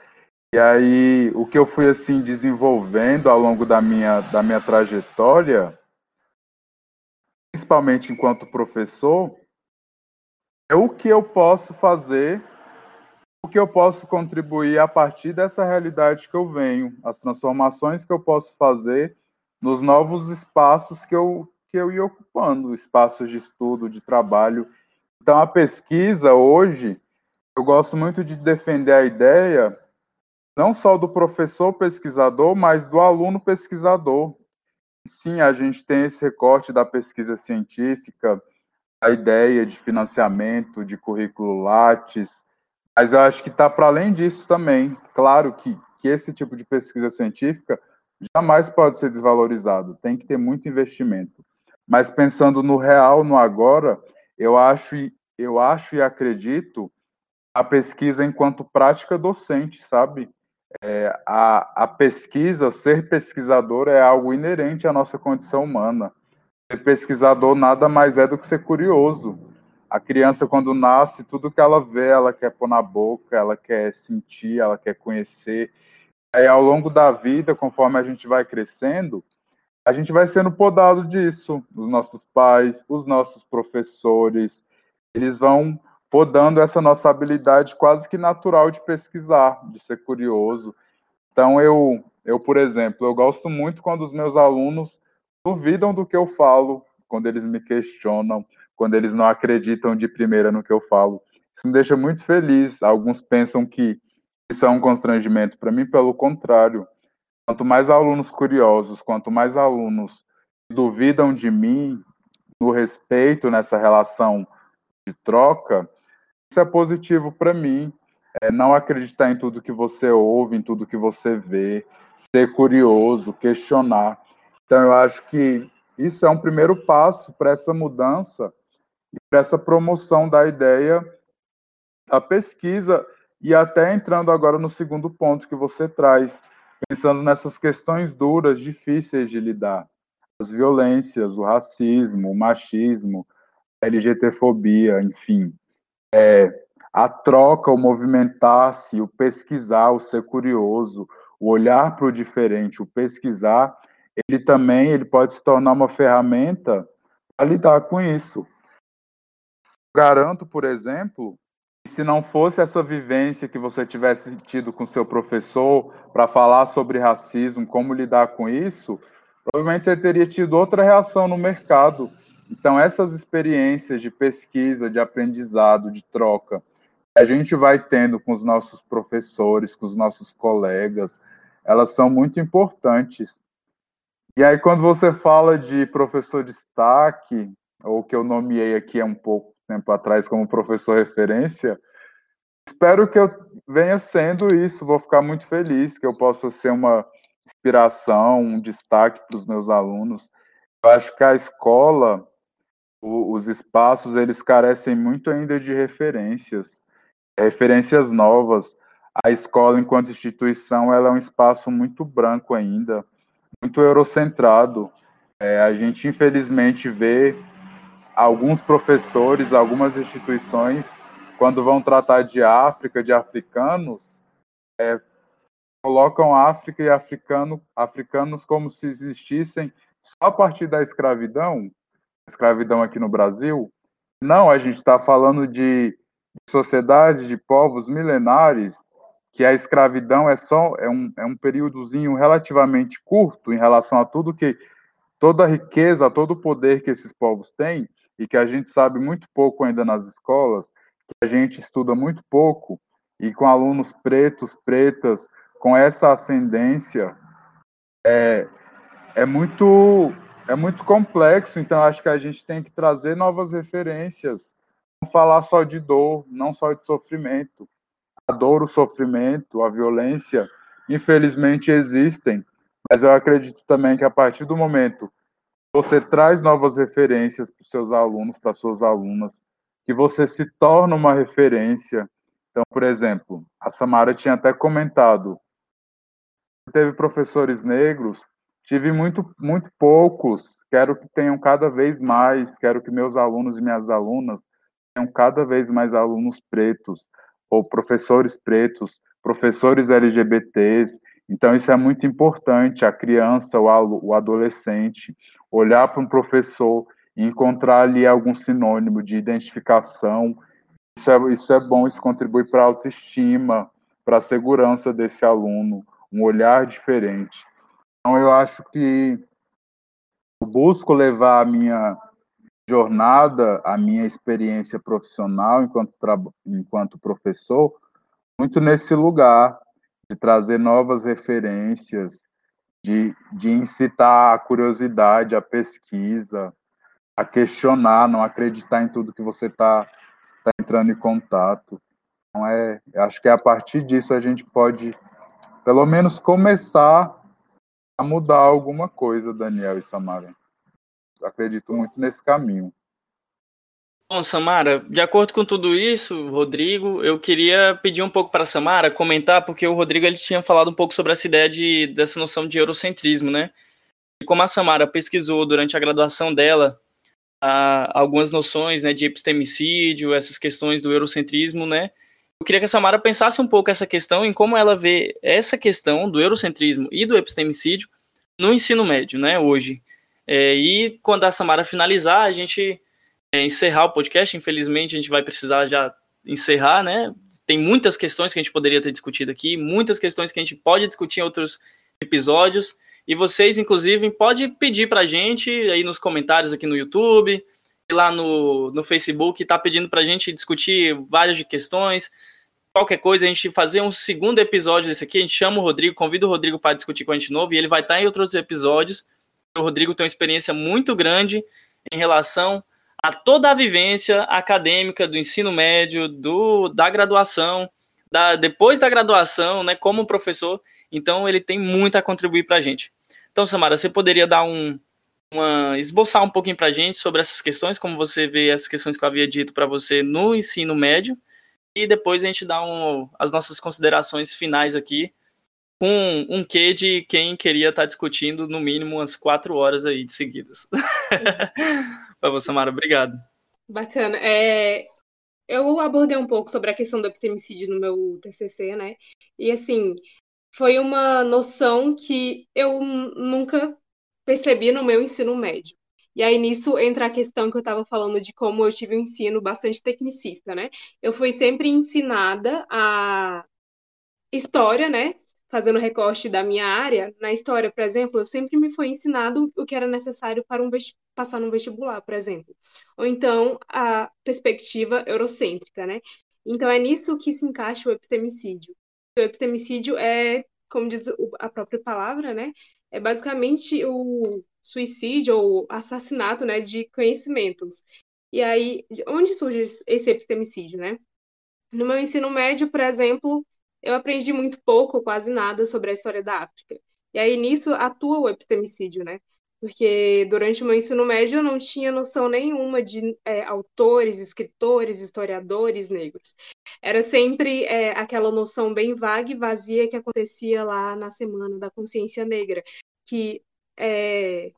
E aí, o que eu fui assim desenvolvendo ao longo da minha da minha trajetória, principalmente enquanto professor, é o que eu posso fazer, o que eu posso contribuir a partir dessa realidade que eu venho, as transformações que eu posso fazer nos novos espaços que eu que eu ia ocupando, espaços de estudo, de trabalho, Então, a pesquisa hoje, eu gosto muito de defender a ideia não só do professor pesquisador, mas do aluno pesquisador. Sim, a gente tem esse recorte da pesquisa científica, a ideia de financiamento, de currículo Lattes, mas eu acho que está para além disso também. Claro que, que esse tipo de pesquisa científica jamais pode ser desvalorizado, tem que ter muito investimento. Mas pensando no real, no agora, eu acho, eu acho e acredito a pesquisa enquanto prática docente, sabe? É, a, a pesquisa, ser pesquisador é algo inerente à nossa condição humana. Ser pesquisador nada mais é do que ser curioso. A criança, quando nasce, tudo que ela vê, ela quer pôr na boca, ela quer sentir, ela quer conhecer. Aí, ao longo da vida, conforme a gente vai crescendo, a gente vai sendo podado disso. Os nossos pais, os nossos professores, eles vão podando essa nossa habilidade quase que natural de pesquisar, de ser curioso. Então, eu, eu, por exemplo, eu gosto muito quando os meus alunos duvidam do que eu falo, quando eles me questionam, quando eles não acreditam de primeira no que eu falo. Isso me deixa muito feliz. Alguns pensam que isso é um constrangimento. Para mim, pelo contrário. Quanto mais alunos curiosos, quanto mais alunos duvidam de mim, no respeito nessa relação de troca, isso é positivo para mim. É não acreditar em tudo que você ouve, em tudo que você vê, ser curioso, questionar. Então, eu acho que isso é um primeiro passo para essa mudança e para essa promoção da ideia da pesquisa e até entrando agora no segundo ponto que você traz, pensando nessas questões duras, difíceis de lidar, as violências, o racismo, o machismo, a LGTfobia, enfim, é, a troca, o movimentar-se, o pesquisar, o ser curioso, o olhar para o diferente, o pesquisar, ele também ele pode se tornar uma ferramenta para lidar com isso. Garanto, por exemplo, se não fosse essa vivência que você tivesse tido com seu professor para falar sobre racismo, como lidar com isso, provavelmente você teria tido outra reação no mercado. Então, essas experiências de pesquisa, de aprendizado, de troca, a gente vai tendo com os nossos professores, com os nossos colegas, elas são muito importantes e aí, quando você fala de professor destaque, ou que eu nomeei aqui há um pouco tempo atrás como professor referência, espero que eu venha sendo isso. Vou ficar muito feliz que eu possa ser uma inspiração, um destaque para os meus alunos. Eu acho que a escola, os espaços, eles carecem muito ainda de referências, referências novas. A escola, enquanto instituição, ela é um espaço muito branco ainda muito eurocentrado. É, a gente, infelizmente, vê alguns professores, algumas instituições, quando vão tratar de África, de africanos, é, colocam África e africano, africanos como se existissem só a partir da escravidão, escravidão aqui no Brasil. Não, a gente está falando de sociedades, de povos milenares que a escravidão é só é um, é um períodozinho relativamente curto em relação a tudo que toda a riqueza, todo o poder que esses povos têm e que a gente sabe muito pouco ainda nas escolas, que a gente estuda muito pouco e com alunos pretos, pretas, com essa ascendência é, é muito é muito complexo, então acho que a gente tem que trazer novas referências, não falar só de dor, não só de sofrimento, a dor, o sofrimento, a violência, infelizmente existem, mas eu acredito também que a partir do momento você traz novas referências para os seus alunos, para suas alunas, que você se torna uma referência. Então, por exemplo, a Samara tinha até comentado, teve professores negros, tive muito, muito poucos, quero que tenham cada vez mais, quero que meus alunos e minhas alunas tenham cada vez mais alunos pretos, ou professores pretos, professores LGBTs. Então, isso é muito importante, a criança, o adolescente, olhar para um professor e encontrar ali algum sinônimo de identificação. Isso é, isso é bom, isso contribui para a autoestima, para a segurança desse aluno, um olhar diferente. Então, eu acho que eu busco levar a minha, jornada, a minha experiência profissional enquanto, enquanto professor, muito nesse lugar de trazer novas referências, de, de incitar a curiosidade, a pesquisa, a questionar, não acreditar em tudo que você está tá entrando em contato. Então, é, acho que é a partir disso a gente pode, pelo menos, começar a mudar alguma coisa, Daniel e Samara. acredito muito nesse caminho. Bom, Samara, de acordo com tudo isso, Rodrigo, eu queria pedir um pouco para a Samara comentar, porque o Rodrigo ele tinha falado um pouco sobre essa ideia de, dessa noção de eurocentrismo, né? E como a Samara pesquisou durante a graduação dela a, algumas noções né, de epistemicídio, essas questões do eurocentrismo, né? Eu queria que a Samara pensasse um pouco essa questão em como ela vê essa questão do eurocentrismo e do epistemicídio no ensino médio, né, hoje. É, e quando a Samara finalizar, a gente é, encerrar o podcast. Infelizmente, a gente vai precisar já encerrar, né? Tem muitas questões que a gente poderia ter discutido aqui, muitas questões que a gente pode discutir em outros episódios. E vocês, inclusive, podem pedir para a gente aí nos comentários aqui no YouTube, lá no, no Facebook, tá pedindo para a gente discutir várias questões. Qualquer coisa, a gente fazer um segundo episódio desse aqui, a gente chama o Rodrigo, convida o Rodrigo para discutir com a gente novo, e ele vai estar em outros episódios. O Rodrigo tem uma experiência muito grande em relação a toda a vivência acadêmica do ensino médio, do, da graduação, da, depois da graduação, né, como professor. Então, ele tem muito a contribuir para a gente. Então, Samara, você poderia dar um, uma, esboçar um pouquinho para a gente sobre essas questões, como você vê essas questões que eu havia dito para você no ensino médio, e depois a gente dá um, as nossas considerações finais aqui, com um quê de quem queria estar tá discutindo no mínimo umas quatro horas aí de seguidas. [LAUGHS] Para você, Mara, obrigado. Bacana. É, eu abordei um pouco sobre a questão do epistemicídio no meu TCC, né? E assim, foi uma noção que eu nunca percebi no meu ensino médio. E aí nisso entra a questão que eu estava falando de como eu tive um ensino bastante tecnicista, né? Eu fui sempre ensinada a história, né? Fazendo recorte da minha área, na história, por exemplo, sempre me foi ensinado o que era necessário para um passar no vestibular, por exemplo. Ou então a perspectiva eurocêntrica, né? Então é nisso que se encaixa o epistemicídio. O epistemicídio é, como diz a própria palavra, né? É basicamente o suicídio ou assassinato, né, de conhecimentos. E aí, onde surge esse epistemicídio, né? No meu ensino médio, por exemplo, eu aprendi muito pouco, quase nada, sobre a história da África. E aí nisso atua o epistemicídio, né? Porque durante o meu ensino médio eu não tinha noção nenhuma de é, autores, escritores, historiadores negros. Era sempre é, aquela noção bem vaga e vazia que acontecia lá na Semana da Consciência Negra, que é,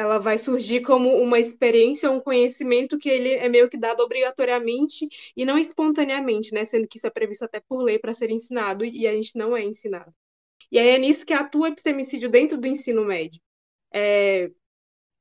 ela vai surgir como uma experiência, um conhecimento que ele é meio que dado obrigatoriamente e não espontaneamente, né? Sendo que isso é previsto até por lei para ser ensinado e a gente não é ensinado. E aí é nisso que atua o epistemicídio dentro do ensino médio. É,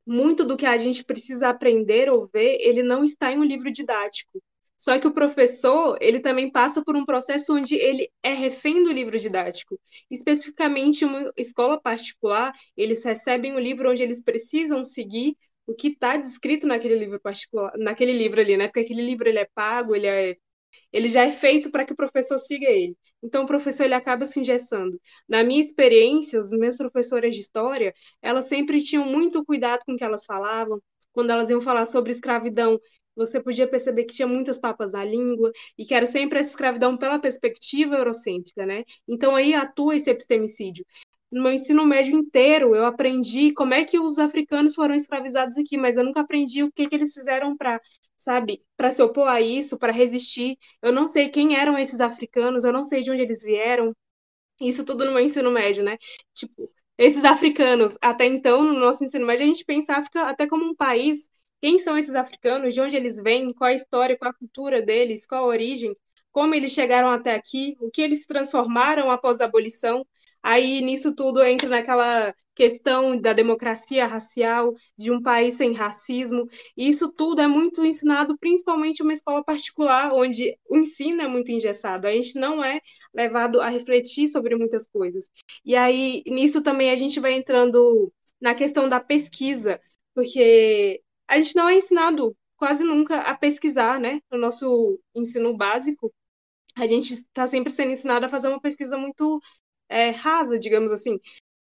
muito do que a gente precisa aprender ou ver, ele não está em um livro didático. Só que o professor, ele também passa por um processo onde ele é refém do livro didático. Especificamente, uma escola particular, eles recebem o livro onde eles precisam seguir o que está descrito naquele livro particular, naquele livro ali, né? Porque aquele livro ele é pago, ele é ele já é feito para que o professor siga ele. Então, o professor ele acaba se engessando. Na minha experiência, as minhas professoras de história, elas sempre tinham muito cuidado com o que elas falavam. Quando elas iam falar sobre escravidão, você podia perceber que tinha muitas papas à língua e que era sempre essa escravidão pela perspectiva eurocêntrica, né? Então aí atua esse epistemicídio. No meu ensino médio inteiro, eu aprendi como é que os africanos foram escravizados aqui, mas eu nunca aprendi o que, que eles fizeram para, sabe, para se opor a isso, para resistir. Eu não sei quem eram esses africanos, eu não sei de onde eles vieram. Isso tudo no meu ensino médio, né? Tipo, esses africanos, até então, no nosso ensino médio, a gente pensa a África até como um país quem são esses africanos? De onde eles vêm? Qual a história, qual a cultura deles? Qual a origem? Como eles chegaram até aqui? O que eles transformaram após a abolição? Aí nisso tudo entra naquela questão da democracia racial, de um país sem racismo. Isso tudo é muito ensinado principalmente em uma escola particular, onde o ensino é muito engessado. A gente não é levado a refletir sobre muitas coisas. E aí nisso também a gente vai entrando na questão da pesquisa, porque a gente não é ensinado quase nunca a pesquisar, né? No nosso ensino básico, a gente está sempre sendo ensinado a fazer uma pesquisa muito é, rasa, digamos assim.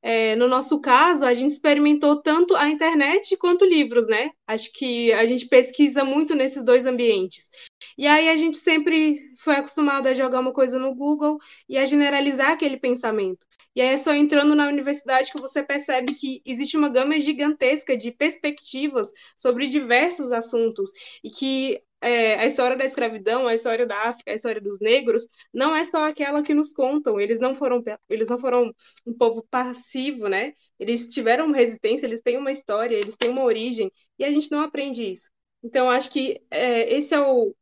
É, no nosso caso, a gente experimentou tanto a internet quanto livros, né? Acho que a gente pesquisa muito nesses dois ambientes. E aí a gente sempre foi acostumado a jogar uma coisa no Google e a generalizar aquele pensamento. E aí é só entrando na universidade que você percebe que existe uma gama gigantesca de perspectivas sobre diversos assuntos e que é, a história da escravidão, a história da África, a história dos negros, não é só aquela que nos contam. Eles não foram, eles não foram um povo passivo, né? Eles tiveram resistência, eles têm uma história, eles têm uma origem, e a gente não aprende isso. Então, acho que é, esse é o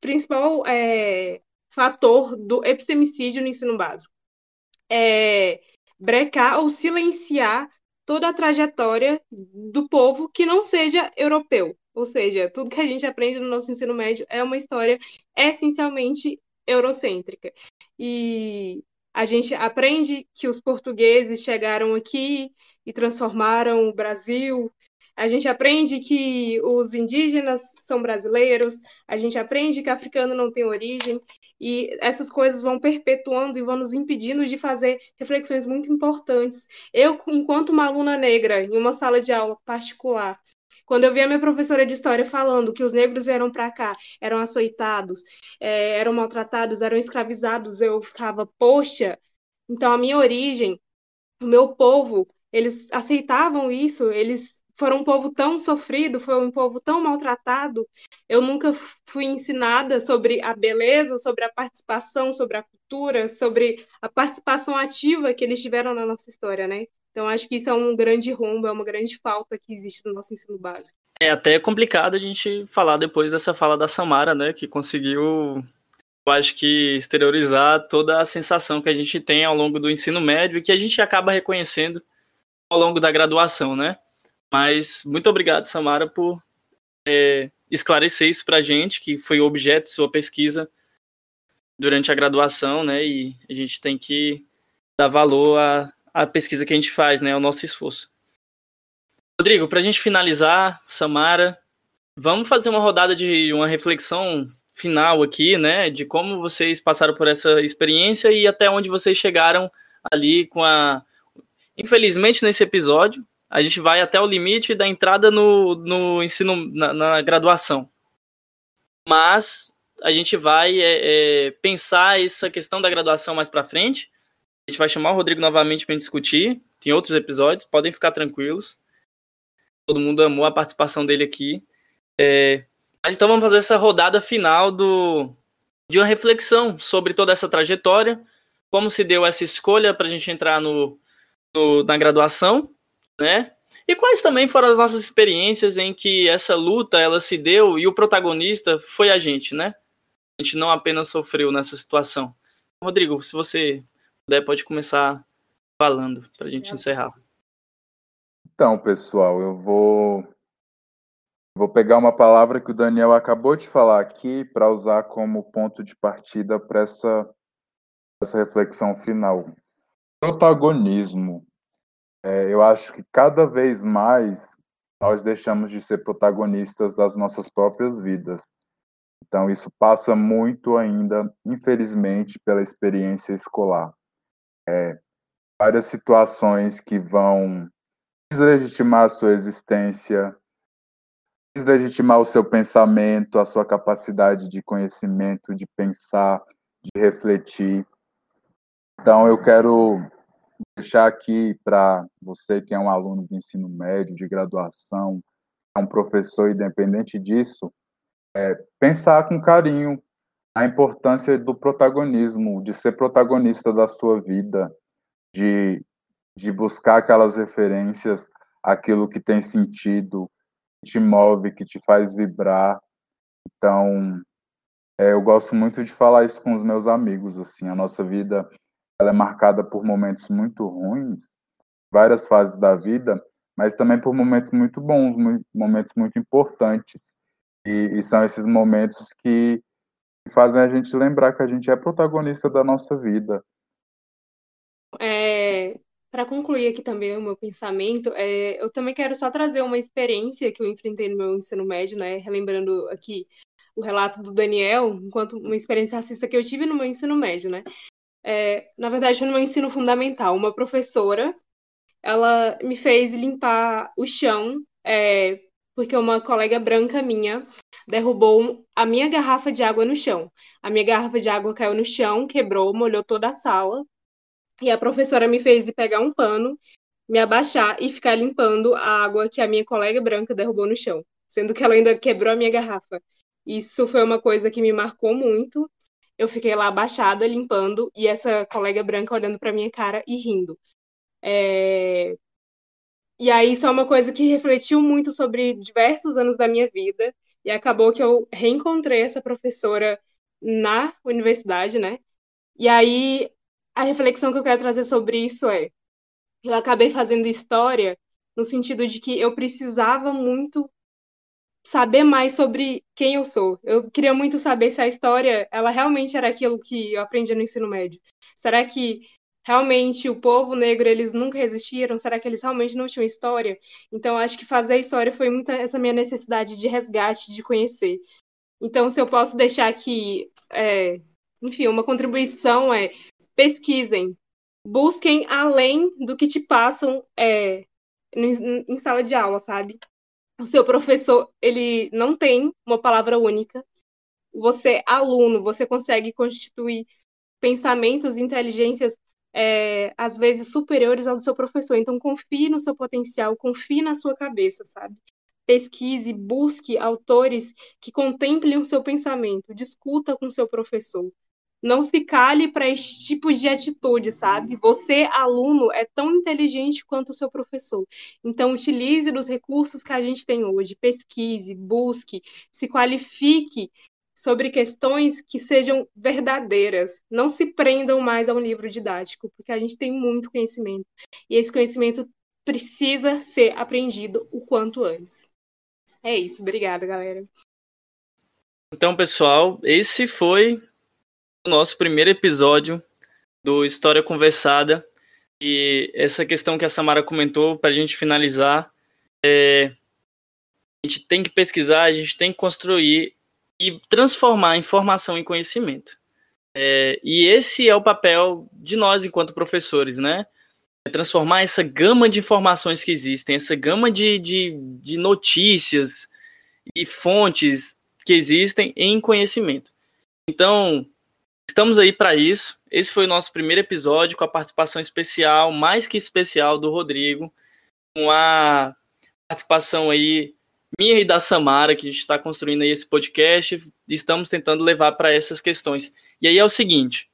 principal é, fator do epistemicídio no ensino básico. É brecar ou silenciar toda a trajetória do povo que não seja europeu. Ou seja, tudo que a gente aprende no nosso ensino médio é uma história essencialmente eurocêntrica. E a gente aprende que os portugueses chegaram aqui e transformaram o Brasil. A gente aprende que os indígenas são brasileiros, a gente aprende que africano não tem origem, e essas coisas vão perpetuando e vão nos impedindo de fazer reflexões muito importantes. Eu, enquanto uma aluna negra, em uma sala de aula particular, quando eu vi a minha professora de história falando que os negros vieram para cá, eram açoitados, é, eram maltratados, eram escravizados, eu ficava, poxa, então a minha origem, o meu povo, eles aceitavam isso, eles foram um povo tão sofrido, foi um povo tão maltratado. Eu nunca fui ensinada sobre a beleza, sobre a participação, sobre a cultura, sobre a participação ativa que eles tiveram na nossa história, né? Então, acho que isso é um grande rombo, é uma grande falta que existe no nosso ensino básico. É até complicado a gente falar depois dessa fala da Samara, né, que conseguiu, eu acho que, exteriorizar toda a sensação que a gente tem ao longo do ensino médio e que a gente acaba reconhecendo ao longo da graduação, né? Mas muito obrigado, Samara, por é, esclarecer isso para a gente, que foi objeto de sua pesquisa durante a graduação, né? E a gente tem que dar valor a, a pesquisa que a gente faz, né? O nosso esforço. Rodrigo, para a gente finalizar, Samara, vamos fazer uma rodada de uma reflexão final aqui, né? De como vocês passaram por essa experiência e até onde vocês chegaram ali com a. Infelizmente, nesse episódio, a gente vai até o limite da entrada no, no ensino, na, na graduação. Mas a gente vai é, é, pensar essa questão da graduação mais para frente a gente vai chamar o Rodrigo novamente para discutir. Tem outros episódios, podem ficar tranquilos. Todo mundo amou a participação dele aqui. É... Mas então vamos fazer essa rodada final do... de uma reflexão sobre toda essa trajetória, como se deu essa escolha para a gente entrar no, no, na graduação, né? E quais também foram as nossas experiências em que essa luta ela se deu e o protagonista foi a gente, né? A gente não apenas sofreu nessa situação. Rodrigo, se você puder, pode começar falando para a gente encerrar. Então, pessoal, eu vou vou pegar uma palavra que o Daniel acabou de falar aqui para usar como ponto de partida para essa essa reflexão final. Protagonismo. É, eu acho que cada vez mais nós deixamos de ser protagonistas das nossas próprias vidas. Então, isso passa muito ainda, infelizmente, pela experiência escolar é, várias situações que vão deslegitimar a sua existência, deslegitimar o seu pensamento, a sua capacidade de conhecimento, de pensar, de refletir. Então, eu quero deixar aqui para você que é um aluno de ensino médio, de graduação, é um professor, independente disso, é, pensar com carinho a importância do protagonismo, de ser protagonista da sua vida, de, de buscar aquelas referências, aquilo que tem sentido, que te move, que te faz vibrar. Então, é, eu gosto muito de falar isso com os meus amigos. Assim, a nossa vida ela é marcada por momentos muito ruins, várias fases da vida, mas também por momentos muito bons, muito, momentos muito importantes. E, e são esses momentos que fazem a gente lembrar que a gente é protagonista da nossa vida. É, para concluir aqui também o meu pensamento, é, eu também quero só trazer uma experiência que eu enfrentei no meu ensino médio, né? Relembrando aqui o relato do Daniel, enquanto uma experiência racista que eu tive no meu ensino médio, né? É, na verdade, no meu ensino fundamental, uma professora, ela me fez limpar o chão, é, porque uma colega branca minha derrubou a minha garrafa de água no chão. A minha garrafa de água caiu no chão, quebrou, molhou toda a sala. E a professora me fez pegar um pano, me abaixar e ficar limpando a água que a minha colega branca derrubou no chão, sendo que ela ainda quebrou a minha garrafa. Isso foi uma coisa que me marcou muito. Eu fiquei lá abaixada, limpando, e essa colega branca olhando para minha cara e rindo. É... E aí, isso é uma coisa que refletiu muito sobre diversos anos da minha vida, e acabou que eu reencontrei essa professora na universidade, né? E aí, a reflexão que eu quero trazer sobre isso é: eu acabei fazendo história no sentido de que eu precisava muito saber mais sobre quem eu sou. Eu queria muito saber se a história, ela realmente era aquilo que eu aprendi no ensino médio. Será que realmente o povo negro eles nunca resistiram? Será que eles realmente não tinham história? Então acho que fazer história foi muito essa minha necessidade de resgate, de conhecer. Então se eu posso deixar aqui, é, enfim, uma contribuição é pesquisem, busquem além do que te passam é, em, em sala de aula, sabe? O seu professor, ele não tem uma palavra única. Você, aluno, você consegue constituir pensamentos, inteligências, é, às vezes superiores ao do seu professor. Então, confie no seu potencial, confie na sua cabeça, sabe? Pesquise, busque autores que contemplem o seu pensamento, discuta com o seu professor não se cale para esse tipo de atitude, sabe? Você, aluno, é tão inteligente quanto o seu professor. Então, utilize os recursos que a gente tem hoje. Pesquise, busque, se qualifique sobre questões que sejam verdadeiras. Não se prendam mais a um livro didático, porque a gente tem muito conhecimento. E esse conhecimento precisa ser aprendido o quanto antes. É isso. Obrigada, galera. Então, pessoal, esse foi o nosso primeiro episódio do História Conversada. E essa questão que a Samara comentou, para a gente finalizar, é, a gente tem que pesquisar, a gente tem que construir e transformar informação em conhecimento. É, e esse é o papel de nós enquanto professores, né? É transformar essa gama de informações que existem, essa gama de, de, de notícias e fontes que existem em conhecimento. Então, Estamos aí para isso. Esse foi o nosso primeiro episódio com a participação especial, mais que especial, do Rodrigo, com a participação aí minha e da Samara, que a gente está construindo aí esse podcast, estamos tentando levar para essas questões. E aí é o seguinte: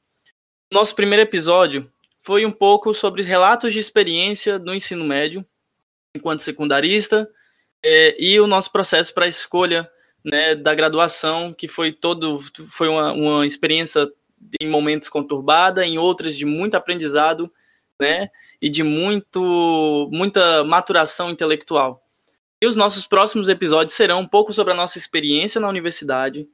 nosso primeiro episódio foi um pouco sobre relatos de experiência do ensino médio, enquanto secundarista, é, e o nosso processo para a escolha né, da graduação, que foi todo foi uma, uma experiência em momentos conturbada, em outras de muito aprendizado, né? E de muito, muita maturação intelectual. E os nossos próximos episódios serão um pouco sobre a nossa experiência na universidade.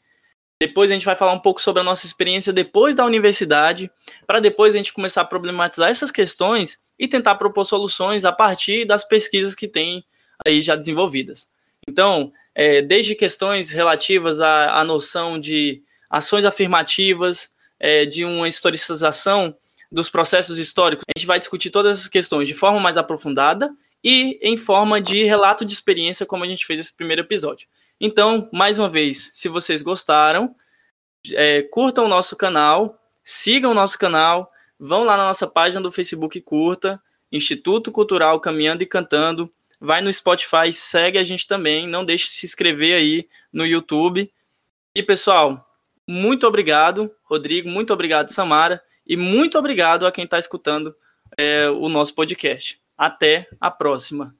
Depois a gente vai falar um pouco sobre a nossa experiência depois da universidade, para depois a gente começar a problematizar essas questões e tentar propor soluções a partir das pesquisas que tem aí já desenvolvidas. Então, é, desde questões relativas à, à noção de ações afirmativas, é, de uma historicização dos processos históricos, a gente vai discutir todas essas questões de forma mais aprofundada e em forma de relato de experiência, como a gente fez esse primeiro episódio. Então, mais uma vez, se vocês gostaram, é, curtam o nosso canal, sigam o nosso canal, vão lá na nossa página do Facebook curta, Instituto Cultural Caminhando e Cantando, vai no Spotify, segue a gente também, não deixe de se inscrever aí no YouTube. E pessoal, muito obrigado, Rodrigo. Muito obrigado, Samara. E muito obrigado a quem está escutando é, o nosso podcast. Até a próxima.